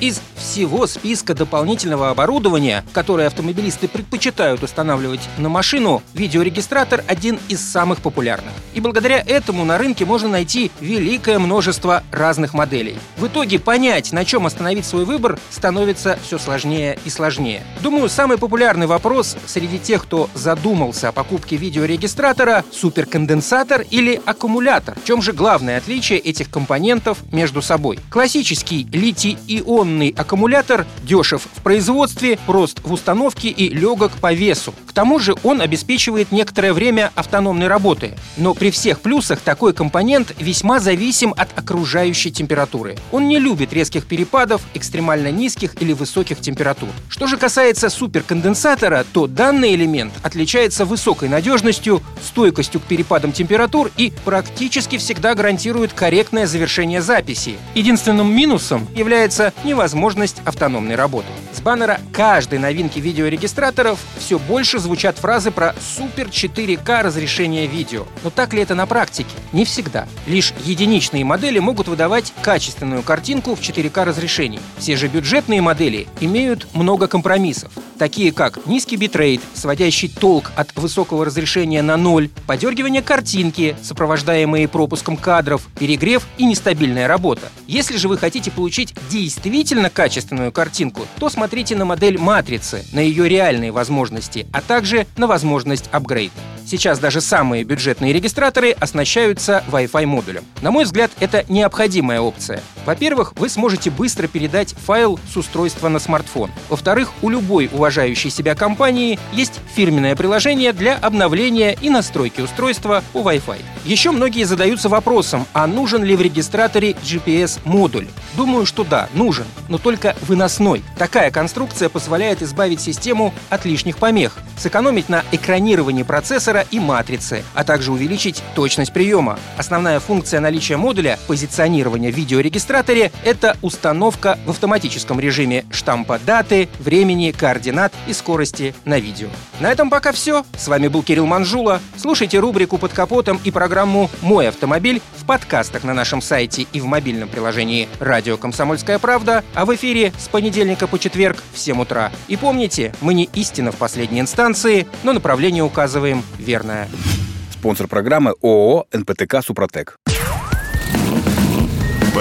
Из всего списка дополнительного оборудования, которое автомобилисты предпочитают устанавливать на машину, видеорегистратор один из самых популярных. И благодаря этому на рынке можно найти великое множество разных моделей. В итоге понять, на чем остановить свой выбор, становится все сложнее и сложнее. Думаю, самый популярный вопрос среди тех, кто задумался о покупке видеорегистратора – суперконденсатор или аккумулятор. В чем же главное отличие этих компонентов между собой? Классический литий-ион Ионный аккумулятор дешев в производстве, прост в установке и легок по весу. Тому же он обеспечивает некоторое время автономной работы. Но при всех плюсах такой компонент весьма зависим от окружающей температуры. Он не любит резких перепадов, экстремально низких или высоких температур. Что же касается суперконденсатора, то данный элемент отличается высокой надежностью, стойкостью к перепадам температур и практически всегда гарантирует корректное завершение записи. Единственным минусом является невозможность возможность автономной работы. Баннера каждой новинки видеорегистраторов все больше звучат фразы про супер 4К разрешение видео. Но так ли это на практике? Не всегда. Лишь единичные модели могут выдавать качественную картинку в 4К разрешении. Все же бюджетные модели имеют много компромиссов такие как низкий битрейт, сводящий толк от высокого разрешения на ноль, подергивание картинки, сопровождаемые пропуском кадров, перегрев и нестабильная работа. Если же вы хотите получить действительно качественную картинку, то смотрите на модель матрицы, на ее реальные возможности, а также на возможность апгрейда. Сейчас даже самые бюджетные регистраторы оснащаются Wi-Fi модулем. На мой взгляд, это необходимая опция. Во-первых, вы сможете быстро передать файл с устройства на смартфон. Во-вторых, у любой уважающей себя компании есть фирменное приложение для обновления и настройки устройства по Wi-Fi. Еще многие задаются вопросом, а нужен ли в регистраторе GPS-модуль? Думаю, что да, нужен, но только выносной. Такая конструкция позволяет избавить систему от лишних помех, сэкономить на экранировании процессора и матрицы, а также увеличить точность приема. Основная функция наличия модуля позиционирования в видеорегистраторе — это установка в автоматическом режиме штампа даты, времени, координат и скорости на видео. На этом пока все. С вами был Кирилл Манжула. Слушайте рубрику «Под капотом» и программу «Мой автомобиль» в подкастах на нашем сайте и в мобильном приложении «Радио Комсомольская правда», а в эфире с понедельника по четверг в 7 утра. И помните, мы не истина в последней инстанции, но направление указываем верное. Спонсор программы ООО «НПТК Супротек».